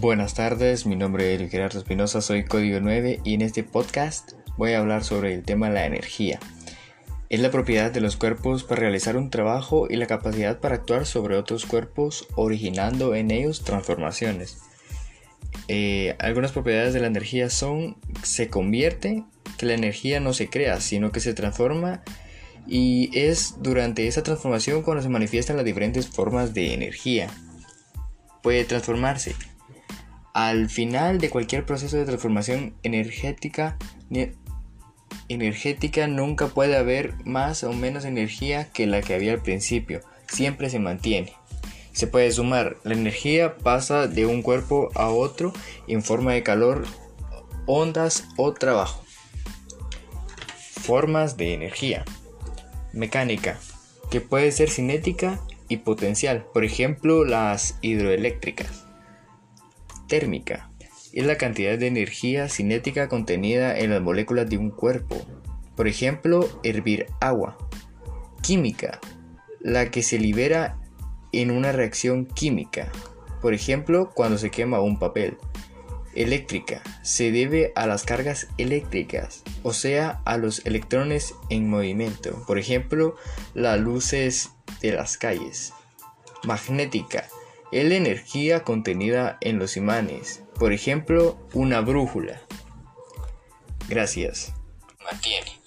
Buenas tardes, mi nombre es Gerardo Espinosa, soy Código 9 y en este podcast voy a hablar sobre el tema de la energía. Es la propiedad de los cuerpos para realizar un trabajo y la capacidad para actuar sobre otros cuerpos originando en ellos transformaciones. Eh, algunas propiedades de la energía son se convierte, que la energía no se crea, sino que se transforma y es durante esa transformación cuando se manifiestan las diferentes formas de energía. Puede transformarse. Al final de cualquier proceso de transformación energética, energética nunca puede haber más o menos energía que la que había al principio, siempre se mantiene. Se puede sumar, la energía pasa de un cuerpo a otro en forma de calor, ondas o trabajo. Formas de energía. Mecánica, que puede ser cinética y potencial, por ejemplo las hidroeléctricas. Térmica, es la cantidad de energía cinética contenida en las moléculas de un cuerpo, por ejemplo hervir agua. Química, la que se libera en una reacción química, por ejemplo cuando se quema un papel. Eléctrica se debe a las cargas eléctricas, o sea, a los electrones en movimiento, por ejemplo, las luces de las calles. Magnética es la energía contenida en los imanes, por ejemplo, una brújula. Gracias. Mantiene.